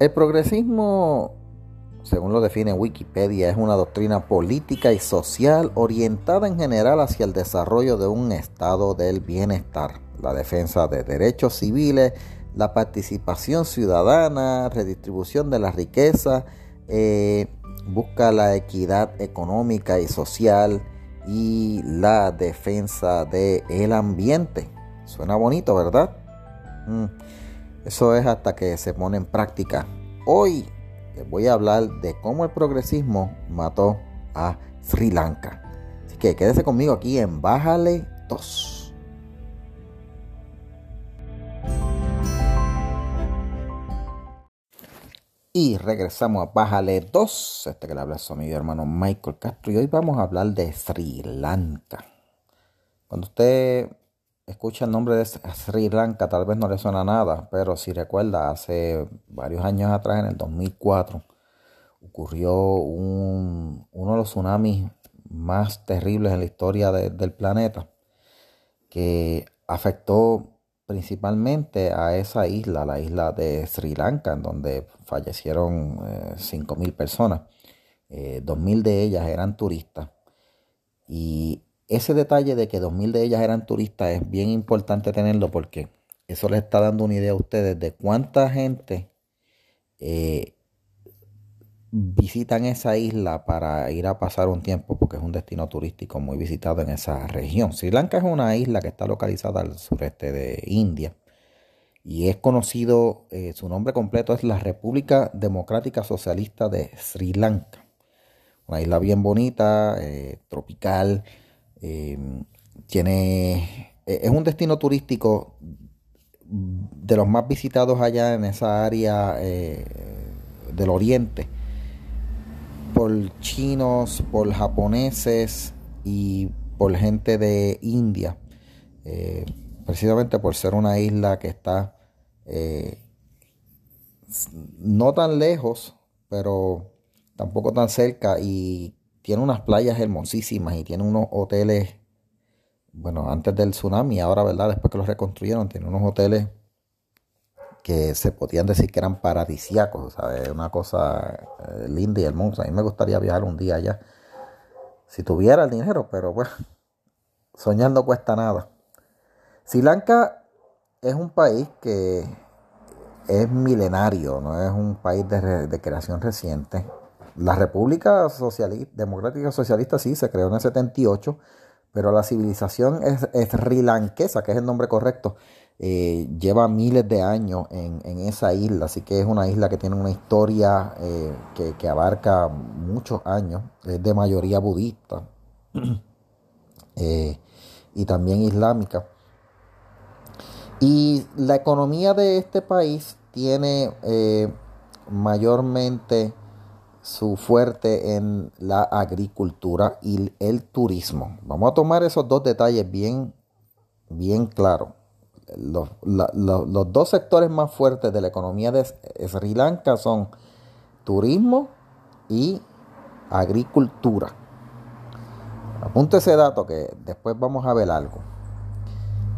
El progresismo, según lo define Wikipedia, es una doctrina política y social orientada en general hacia el desarrollo de un estado del bienestar, la defensa de derechos civiles, la participación ciudadana, redistribución de la riqueza, eh, busca la equidad económica y social y la defensa del ambiente. Suena bonito, ¿verdad? Mm. Eso es hasta que se pone en práctica. Hoy les voy a hablar de cómo el progresismo mató a Sri Lanka. Así que quédese conmigo aquí en Bájale 2. Y regresamos a Bájale 2. Este que le habla su amigo hermano Michael Castro. Y hoy vamos a hablar de Sri Lanka. Cuando usted escucha el nombre de Sri Lanka, tal vez no le suena nada, pero si recuerda, hace varios años atrás, en el 2004, ocurrió uno de los tsunamis más terribles en la historia del planeta, que afectó principalmente a esa isla, la isla de Sri Lanka, en donde fallecieron eh, 5.000 personas. Eh, 2.000 de ellas eran turistas. Y ese detalle de que 2.000 de ellas eran turistas es bien importante tenerlo porque eso les está dando una idea a ustedes de cuánta gente eh, visitan esa isla para ir a pasar un tiempo porque es un destino turístico muy visitado en esa región. Sri Lanka es una isla que está localizada al sureste de India y es conocido, eh, su nombre completo es la República Democrática Socialista de Sri Lanka. Una isla bien bonita, eh, tropical, Em, tiene, e, es un destino turístico de los más visitados allá en esa área eh, del oriente por chinos, por japoneses y por gente de India, eh, precisamente por ser una isla que está eh, no tan lejos, pero tampoco tan cerca y tiene unas playas hermosísimas y tiene unos hoteles, bueno, antes del tsunami, ahora, ¿verdad? Después que los reconstruyeron, tiene unos hoteles que se podían decir que eran paradisíacos, ¿sabes? Una cosa eh, linda y hermosa. A mí me gustaría viajar un día allá, si tuviera el dinero, pero bueno, soñar no cuesta nada. Sri Lanka es un país que es milenario, no es un país de, de creación reciente la República Socialista, Democrática Socialista sí se creó en el 78, pero la civilización es, que es el nombre correcto, eh, lleva miles de años en, esa isla, así que es una isla que tiene una historia eh, que, abarca muchos años, es de mayoría budista eh, y también islámica. Y la economía de este país tiene mayormente su fuerte en la agricultura y el turismo. Vamos a tomar esos dos detalles bien, bien claros. Los, dos sectores más fuertes de la economía de Sri Lanka son turismo y agricultura. Apunte ese dato que después vamos a ver algo.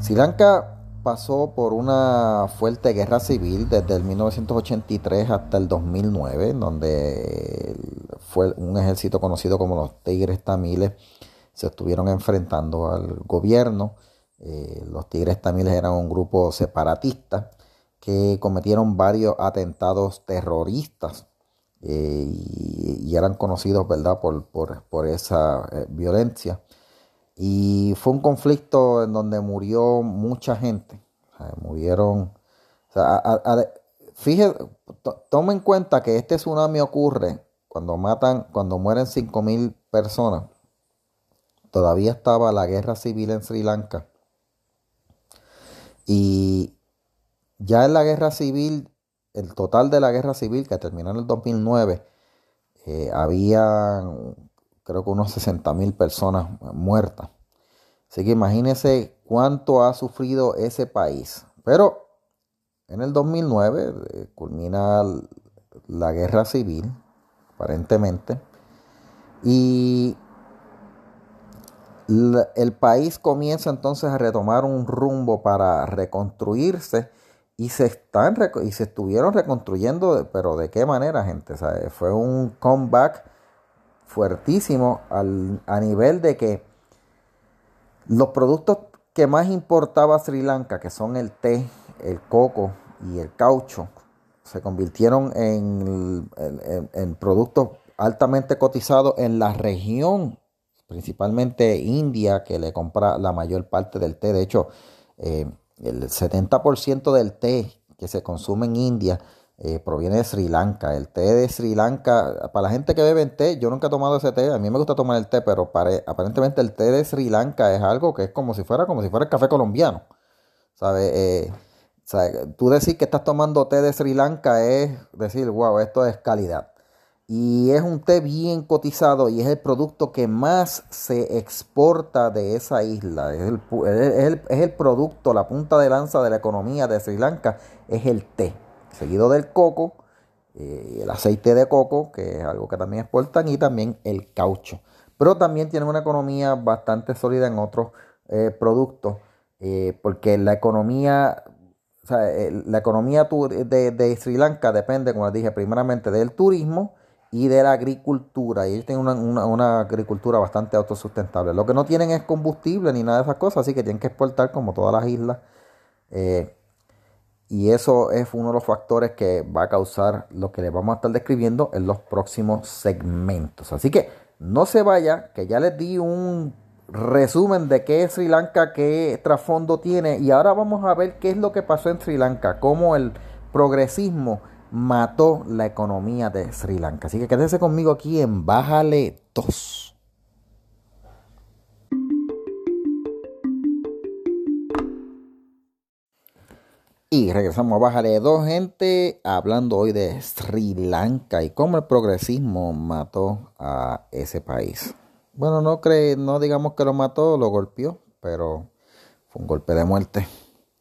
Sri Lanka pasó por una fuerte guerra civil desde el 1983 hasta el 2009, donde fue un ejército conocido como los Tigres Tamiles se estuvieron enfrentando al gobierno. Eh, los Tigres Tamiles eran un grupo separatista que cometieron varios atentados terroristas eh, y, eran conocidos ¿verdad? Por, por, esa eh, violencia. Y fue un conflicto en donde murió mucha gente. murieron. fíjese, toma en cuenta que este tsunami ocurre cuando matan, cuando mueren 5.000 personas. Todavía estaba la guerra civil en Sri Lanka. Y ya en la guerra civil, el total de la guerra civil que terminó en el 2009, eh, había creo que unos 60 mil personas muertas. Así que imagínense cuánto ha sufrido ese país. Pero en el 2009 eh, culmina la guerra civil, aparentemente, y el país comienza entonces a retomar un rumbo para reconstruirse y se están y se estuvieron reconstruyendo, pero de qué manera, gente. fue un comeback fuertísimo a nivel de que los productos que más importaba Sri Lanka, que son el té, el coco y el caucho, se convirtieron en, en, productos altamente cotizados en la región, principalmente India, que le compra la mayor parte del té. De hecho, eh, el 70% del té que se consume en India eh, proviene de Sri Lanka. El té de Sri Lanka, para la gente que bebe té, yo nunca he tomado ese té, a mí me gusta tomar el té, pero aparentemente el té de Sri Lanka es algo que es como si fuera, como si fuera el café colombiano. ¿Sabes? Eh, tú decir que estás tomando té de Sri Lanka es decir, wow, esto es calidad. Y es un té bien cotizado y es el producto que más se exporta de esa isla. Es el, es el producto, la punta de lanza de la economía de Sri Lanka, es el té seguido del coco, eh, el aceite de coco, que es algo que también exportan, y también el caucho. Pero también tienen una economía bastante sólida en otros eh, productos, eh, porque la economía, la economía de, Sri Lanka depende, como les dije, primeramente del turismo y de la agricultura. Y ellos tienen una, agricultura bastante autosustentable. Lo que no tienen es combustible ni nada de esas cosas, así que tienen que exportar como todas las islas. Y eso es uno de los factores que va a causar lo que les vamos a estar describiendo en los próximos segmentos. Así que no se vaya, que ya les di un resumen de qué es Sri Lanka, qué trasfondo tiene. Y ahora vamos a ver qué es lo que pasó en Sri Lanka, cómo el progresismo mató la economía de Sri Lanka. Así que quédese conmigo aquí en Bájale 2. Y regresamos a Baja de Dos, gente, hablando hoy de Sri Lanka y cómo el progresismo mató a ese país. Bueno, no cree, no digamos que lo mató, lo golpeó, pero fue un golpe de muerte,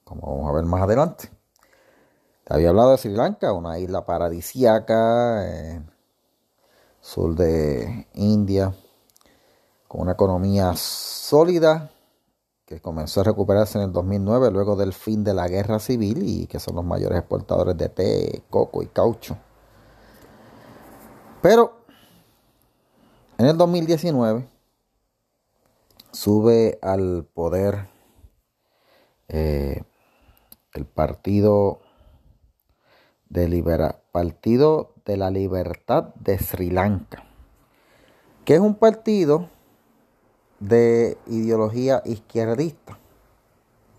como vamos a ver más adelante. Te había hablado de Sri Lanka, una isla paradisiaca, en sur de India, con una economía sólida que comenzó a recuperarse en el 2009 luego del fin de la guerra civil y que son los mayores exportadores de té, coco y caucho. Pero en el 2019 sube al poder eh, el partido de Partido de la Libertad de Sri Lanka, que es un partido de ideología izquierdista.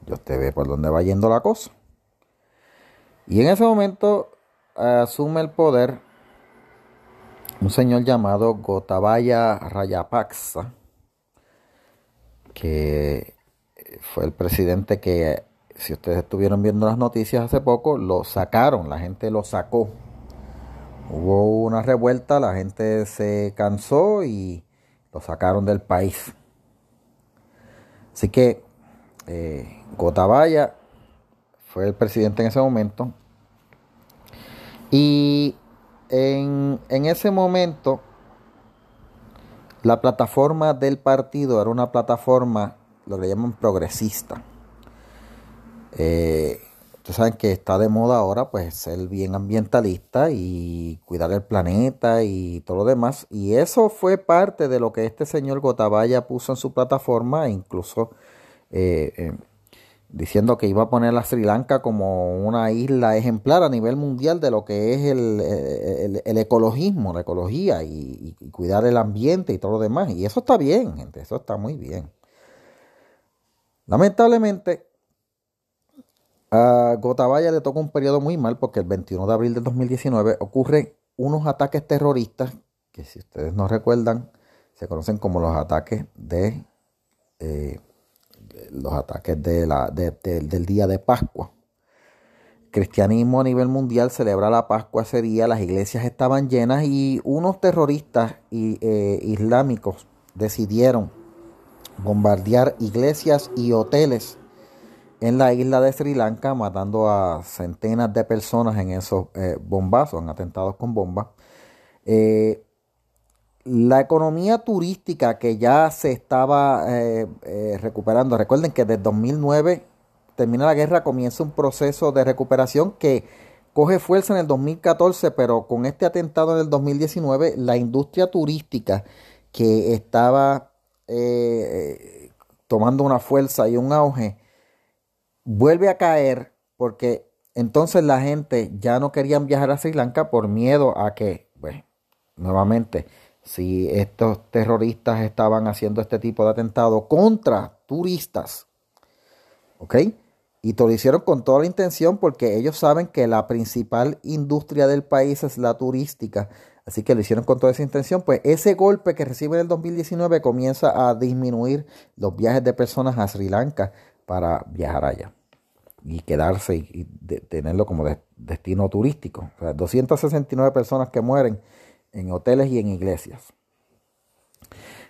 yo usted ve por dónde va yendo la cosa. Y en ese momento asume el poder un señor llamado Gotabaya Rayapaksa, que fue el presidente que, si ustedes estuvieron viendo las noticias hace poco, lo sacaron, la gente lo sacó. Hubo una revuelta, la gente se cansó y lo sacaron del país. Así que eh, Gotabaya fue el presidente en ese momento. Y en, ese momento la plataforma del partido era una plataforma, lo que llaman progresista. Eh, ustedes saben que está de moda ahora pues ser bien ambientalista y cuidar el planeta y todo lo demás. Y eso fue parte de lo que este señor Gotabaya puso en su plataforma, incluso eh, eh, diciendo que iba a poner a Sri Lanka como una isla ejemplar a nivel mundial de lo que es el, ecologismo, la ecología y, cuidar el ambiente y todo lo demás. Y eso está bien, gente, eso está muy bien. Lamentablemente, a Gotabaya le toca un periodo muy mal porque el 21 de abril de 2019 ocurren unos ataques terroristas que si ustedes no recuerdan se conocen como los ataques de eh, los ataques de la, del día de Pascua. cristianismo a nivel mundial celebra la Pascua ese día, las iglesias estaban llenas y unos terroristas eh, islámicos decidieron bombardear iglesias y hoteles en la isla de Sri Lanka, matando a centenas de personas en esos eh, bombazos, en atentados con bombas. Eh, la economía turística que ya se estaba eh, recuperando, recuerden que desde 2009 termina la guerra, comienza un proceso de recuperación que coge fuerza en el 2014, pero con este atentado en el 2019, la industria turística que estaba eh, tomando una fuerza y un auge, vuelve a caer porque entonces la gente ya no quería viajar a Sri Lanka por miedo a que, pues, nuevamente, si estos terroristas estaban haciendo este tipo de atentado contra turistas, ¿ok? Y te lo hicieron con toda la intención porque ellos saben que la principal industria del país es la turística. Así que lo hicieron con toda esa intención. Pues ese golpe que recibe en el 2019 comienza a disminuir los viajes de personas a Sri Lanka para viajar allá y quedarse y, tenerlo como destino turístico. O sea, 269 personas que mueren en hoteles y en iglesias.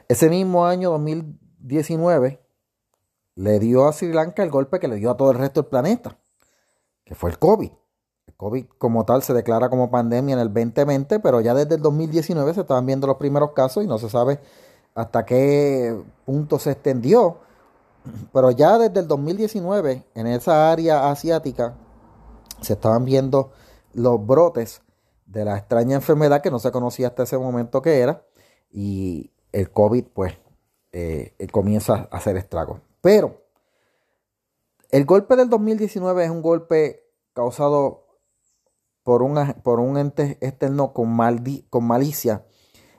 Ese mismo año 2019 le dio a Sri Lanka el golpe que le dio a todo el resto del planeta, que fue el COVID. El COVID como tal se declara como pandemia en el 2020, pero ya desde el 2019 se estaban viendo los primeros casos y no se sabe hasta qué punto se extendió. Pero ya desde el 2019 en esa área asiática se estaban viendo los brotes de la extraña enfermedad que no se conocía hasta ese momento que era y el COVID pues eh, comienza a hacer estragos. Pero el golpe del 2019 es un golpe causado por, por un ente externo con, con malicia.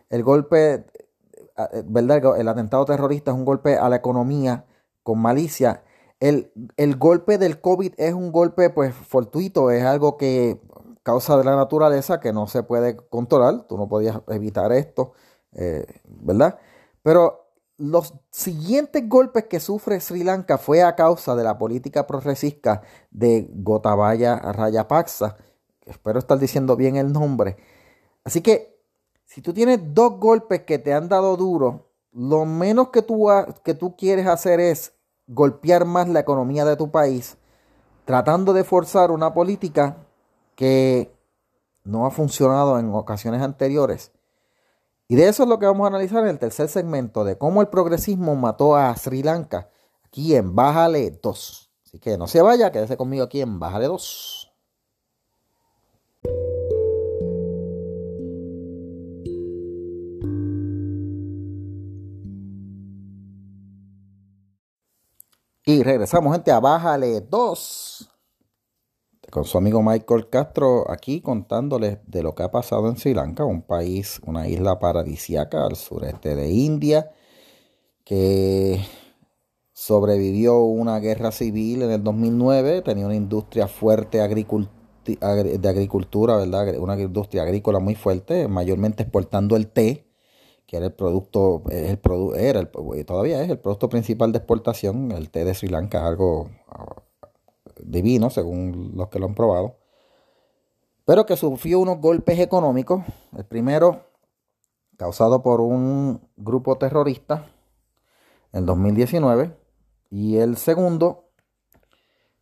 El golpe, eh, ¿verdad? El atentado terrorista es un golpe a la economía con malicia. El, el, golpe del COVID es un golpe pues fortuito, es algo que causa de la naturaleza que no se puede controlar, tú no podías evitar esto, eh, ¿verdad? Pero los siguientes golpes que sufre Sri Lanka fue a causa de la política progresista de Gotabaya Rayapaksa. Espero estar diciendo bien el nombre. Así que, si tú tienes dos golpes que te han dado duro, lo menos que tú, que tú quieres hacer es golpear más la economía de tu país, tratando de forzar una política que no ha funcionado en ocasiones anteriores y de eso es lo que vamos a analizar en el tercer segmento de cómo el progresismo mató a Sri Lanka aquí en Bájale 2. Así que no se vaya, quédese conmigo aquí en Bájale 2. Y regresamos, gente, a Bájale 2 con su amigo Michael Castro aquí contándoles de lo que ha pasado en Sri Lanka, un país, una isla paradisiaca al sureste de India, que sobrevivió una guerra civil en el 2009, tenía una industria fuerte de agricultura, ¿verdad? Una industria agrícola muy fuerte, mayormente exportando el té, que era el producto, el era todavía es el producto principal de exportación, el té de Sri Lanka, algo divino, según los que lo han probado, pero que sufrió unos golpes económicos. El primero, causado por un grupo terrorista en 2019, y el segundo,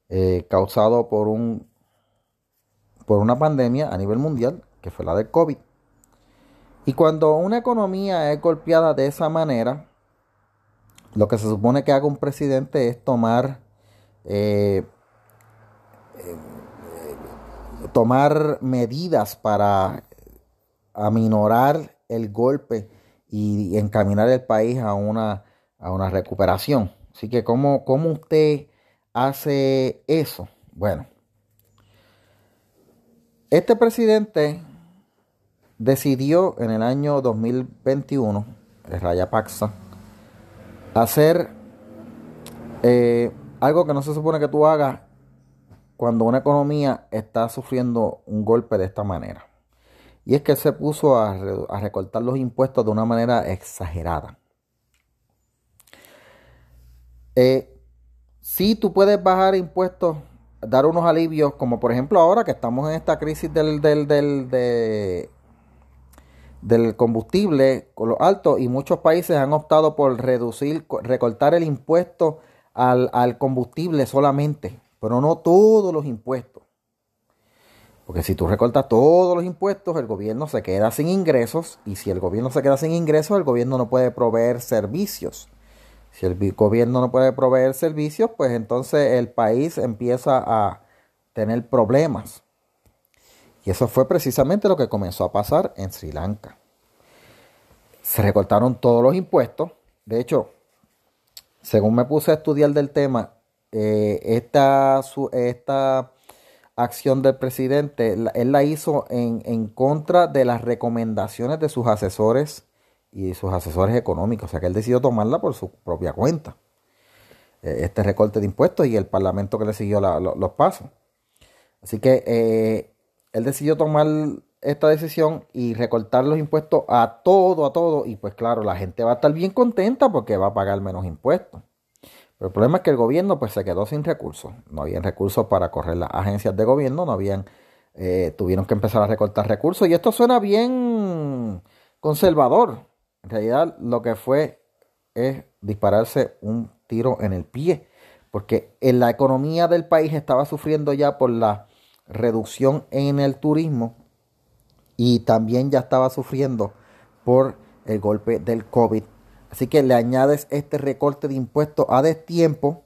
eh, causado por, un, por una pandemia a nivel mundial, que fue la del COVID. Y cuando una economía es golpeada de esa manera, lo que se supone que haga un presidente es tomar eh, tomar medidas para aminorar el golpe y encaminar el país a una, a una recuperación. Así que, ¿cómo, ¿cómo usted hace eso? Bueno, este presidente decidió en el año 2021, el Rayapaksa, hacer eh, algo que no se supone que tú hagas cuando una economía está sufriendo un golpe de esta manera. Y es que se puso a, recortar los impuestos de una manera exagerada. Eh, si tú puedes bajar impuestos, dar unos alivios, como por ejemplo ahora que estamos en esta crisis del, del, del, del combustible con lo alto y muchos países han optado por reducir, recortar el impuesto al, al combustible solamente pero no todos los impuestos. Porque si tú recortas todos los impuestos, el gobierno se queda sin ingresos y si el gobierno se queda sin ingresos, el gobierno no puede proveer servicios. Si el gobierno no puede proveer servicios, pues entonces el país empieza a tener problemas. Y eso fue precisamente lo que comenzó a pasar en Sri Lanka. Se recortaron todos los impuestos. De hecho, según me puse a estudiar del tema, eh, esta, esta acción del presidente, él la hizo en, en, contra de las recomendaciones de sus asesores y sus asesores económicos. O sea que él decidió tomarla por su propia cuenta. Eh, este recorte de impuestos y el parlamento que le siguió los pasos. Así que eh, él decidió tomar esta decisión y recortar los impuestos a todo, a todo. Y pues claro, la gente va a estar bien contenta porque va a pagar menos impuestos. Pero el problema es que el gobierno pues se quedó sin recursos. No habían recursos para correr las agencias de gobierno, no habían, eh, tuvieron que empezar a recortar recursos. Y esto suena bien conservador. En realidad lo que fue es dispararse un tiro en el pie. Porque en la economía del país estaba sufriendo ya por la reducción en el turismo y también ya estaba sufriendo por el golpe del COVID Así que le añades este recorte de impuestos a destiempo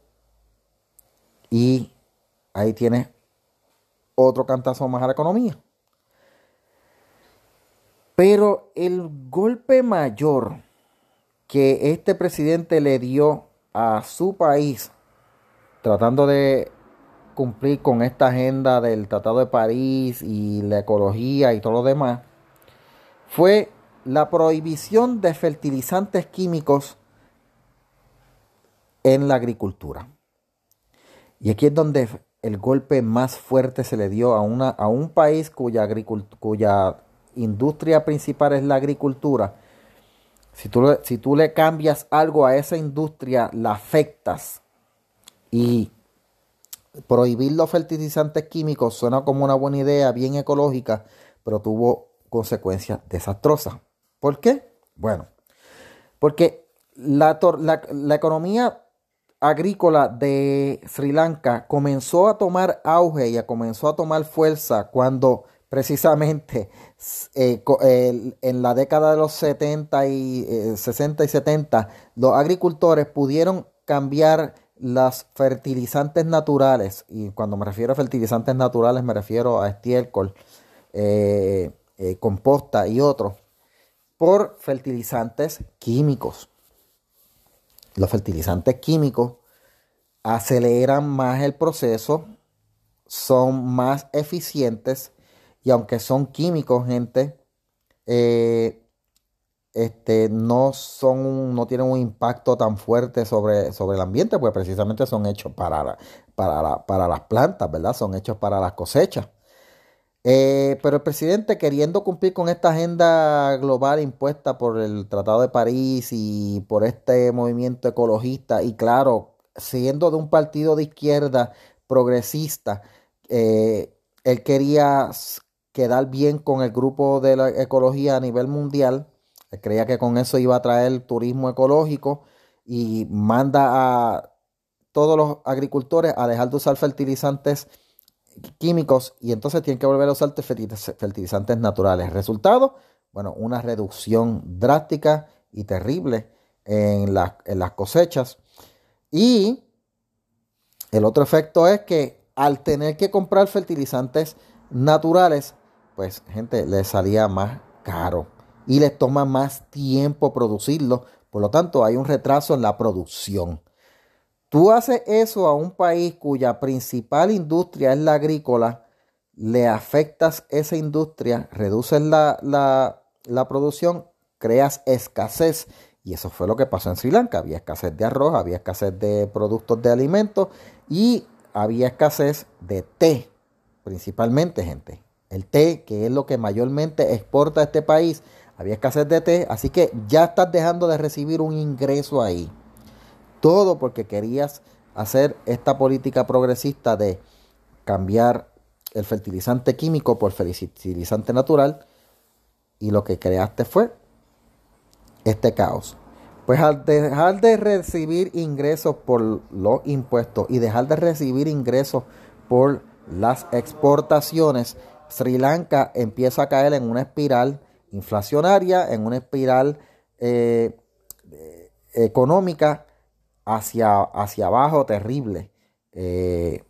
y ahí tienes otro cantazo más a la economía. Pero el golpe mayor que este presidente le dio a su país tratando de cumplir con esta agenda del Tratado de París y la ecología y todo lo demás fue la prohibición de fertilizantes químicos en la agricultura. Y aquí es donde el golpe más fuerte se le dio a, una, a un país cuya, cuya industria principal es la agricultura. Si tú, si tú le cambias algo a esa industria, la afectas. Y prohibir los fertilizantes químicos suena como una buena idea, bien ecológica, pero tuvo consecuencias desastrosas. ¿Por qué? Bueno, porque la, economía agrícola de Sri Lanka comenzó a tomar auge y comenzó a tomar fuerza cuando precisamente eh, en la década de los 70 y 60 eh, y 70 los agricultores pudieron cambiar las fertilizantes naturales y cuando me refiero a fertilizantes naturales me refiero a estiércol, eh, composta y otros por fertilizantes químicos. Los fertilizantes químicos aceleran más el proceso, son más eficientes y aunque son químicos, gente, eh, este, no, son, no tienen un impacto tan fuerte sobre, sobre el ambiente, pues precisamente son hechos para, para, para las plantas, ¿verdad? Son hechos para las cosechas. Eh, pero el presidente, queriendo cumplir con esta agenda global impuesta por el Tratado de París y por este movimiento ecologista, y claro, siendo de un partido de izquierda progresista, eh, él quería quedar bien con el grupo de la ecología a nivel mundial. Creía que con eso iba a traer turismo ecológico y manda a todos los agricultores a dejar de usar fertilizantes químicos y entonces tienen que volver a usar fertilizantes naturales. Resultado, bueno, una reducción drástica y terrible en, las cosechas. Y el otro efecto es que al tener que comprar fertilizantes naturales, pues gente, les salía más caro y les toma más tiempo producirlo. Por lo tanto, hay un retraso en la producción. Tú haces eso a un país cuya principal industria es la agrícola, le afectas esa industria, reduces la, la, producción, creas escasez. Y eso fue lo que pasó en Sri Lanka. Había escasez de arroz, había escasez de productos de alimentos y había escasez de té, principalmente, gente. El té, que es lo que mayormente exporta este país, había escasez de té, así que ya estás dejando de recibir un ingreso ahí. Todo porque querías hacer esta política progresista de cambiar el fertilizante químico por fertilizante natural y lo que creaste fue este caos. Pues al dejar de recibir ingresos por los impuestos y dejar de recibir ingresos por las exportaciones, Sri Lanka empieza a caer en una espiral inflacionaria, en una espiral eh, económica hacia, hacia abajo terrible. Eh,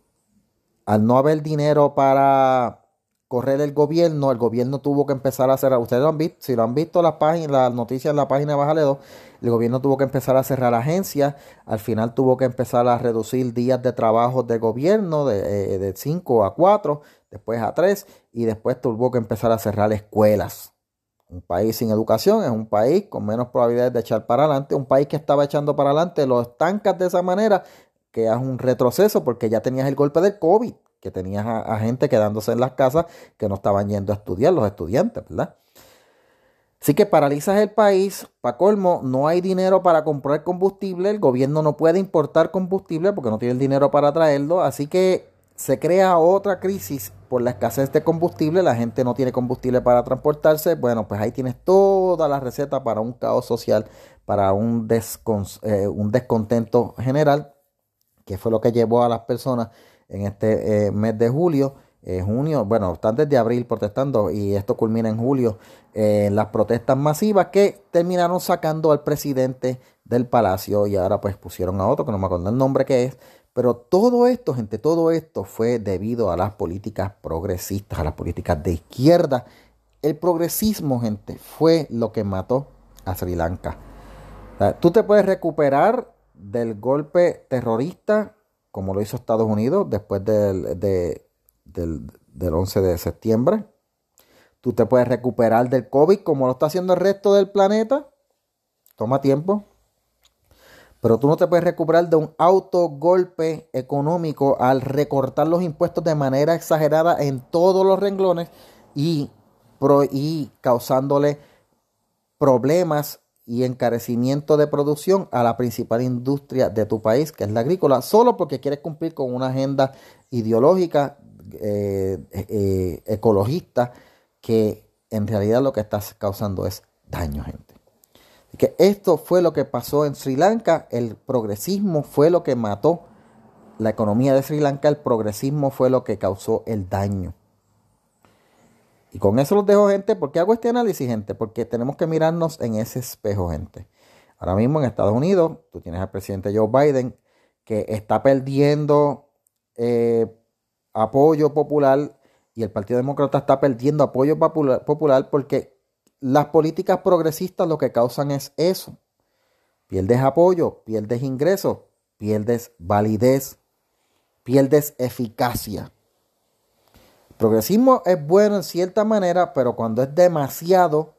al no haber dinero para correr el gobierno, el gobierno tuvo que empezar a cerrar. Ustedes lo han visto, si lo han visto las páginas, las noticias en la página de Bájale 2, el gobierno tuvo que empezar a cerrar agencias, al final tuvo que empezar a reducir días de trabajo de gobierno de 5 eh, a 4, después a 3 y después tuvo que empezar a cerrar escuelas. Un país sin educación es un país con menos probabilidades de echar para adelante. Un país que estaba echando para adelante lo estancas de esa manera que es un retroceso porque ya tenías el golpe del COVID, que tenías a, gente quedándose en las casas que no estaban yendo a estudiar, los estudiantes, ¿verdad? Así que paralizas el país, para colmo, no hay dinero para comprar combustible, el gobierno no puede importar combustible porque no tiene el dinero para traerlo, así que se crea otra crisis por la escasez de combustible, la gente no tiene combustible para transportarse, bueno, pues ahí tienes toda la receta para un caos social, para un, eh, un descontento general, que fue lo que llevó a las personas en este eh, mes de julio, eh, junio, bueno, están desde abril protestando y esto culmina en julio, en las protestas masivas que terminaron sacando al presidente del palacio y ahora pues pusieron a otro, que no me acuerdo el nombre que es, pero todo esto, gente, todo esto fue debido a las políticas progresistas, a las políticas de izquierda. El progresismo, gente, fue lo que mató a Sri Lanka. tú te puedes recuperar del golpe terrorista, como lo hizo Estados Unidos después del, del, del 11 de septiembre. Tú te puedes recuperar del COVID, como lo está haciendo el resto del planeta. Toma tiempo. Pero tú no te puedes recuperar de un autogolpe económico al recortar los impuestos de manera exagerada en todos los renglones y, y causándole problemas y encarecimiento de producción a la principal industria de tu país, que es la agrícola, solo porque quieres cumplir con una agenda ideológica eh, eh, ecologista que en realidad lo que estás causando es daño, gente que esto fue lo que pasó en Sri Lanka, el progresismo fue lo que mató la economía de Sri Lanka, el progresismo fue lo que causó el daño. Y con eso los dejo, gente. ¿Por qué hago este análisis, gente? Porque tenemos que mirarnos en ese espejo, gente. Ahora mismo en Estados Unidos, tú tienes al presidente Joe Biden que está perdiendo eh, apoyo popular y el Partido Demócrata está perdiendo apoyo popular porque las políticas progresistas lo que causan es eso. Pierdes apoyo, pierdes ingresos, pierdes validez, pierdes eficacia. Progresismo es bueno en cierta manera, pero cuando es demasiado,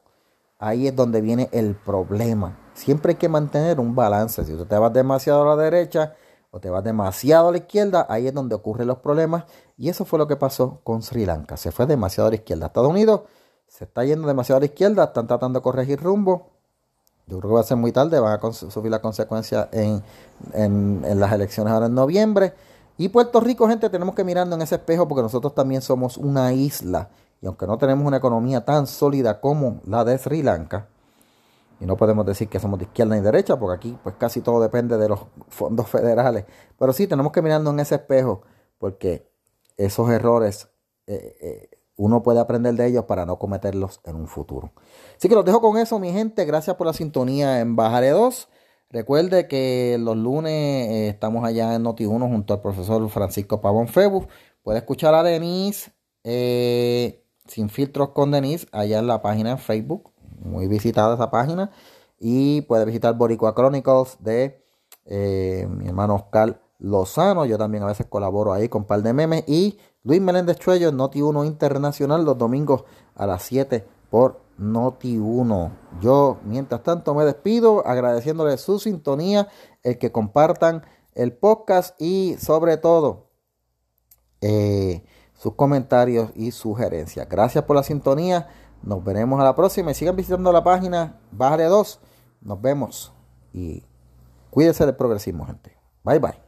ahí es donde viene el problema. Siempre hay que mantener un balance. Si tú te vas demasiado a la derecha o te vas demasiado a la izquierda, ahí es donde ocurren los problemas. Y eso fue lo que pasó con Sri Lanka. Se fue demasiado a la izquierda. Estados Unidos se está yendo demasiado a la izquierda, están tratando de corregir rumbo. Yo creo que va a ser muy tarde, van a sufrir las consecuencias en, en, las elecciones ahora en noviembre. Y Puerto Rico, gente, tenemos que mirarnos en ese espejo porque nosotros también somos una isla. Y aunque no tenemos una economía tan sólida como la de Sri Lanka, y no podemos decir que somos de izquierda ni derecha, porque aquí pues casi todo depende de los fondos federales. Pero sí tenemos que mirarnos en ese espejo, porque esos errores eh, eh, uno puede aprender de ellos para no cometerlos en un futuro. Así que los dejo con eso, mi gente. Gracias por la sintonía en Bajaré 2. Recuerde que los lunes eh, estamos allá en Noti1 junto al profesor Francisco Pavón Febu. Puede escuchar a Denise eh, sin filtros con Denise allá en la página en Facebook. Muy visitada esa página. Y puede visitar Boricua Chronicles de eh, mi hermano Oscar Lozano. Yo también a veces colaboro ahí con un par de memes. Y Luis Meléndez Chuello, Noti 1 Internacional, los domingos a las 7 por Noti 1. Yo, mientras tanto, me despido agradeciéndole su sintonía, el que compartan el podcast y sobre todo eh, sus comentarios y sugerencias. Gracias por la sintonía. Nos veremos a la próxima y sigan visitando la página Bájale 2. Nos vemos y cuídense del progresismo, gente. Bye bye.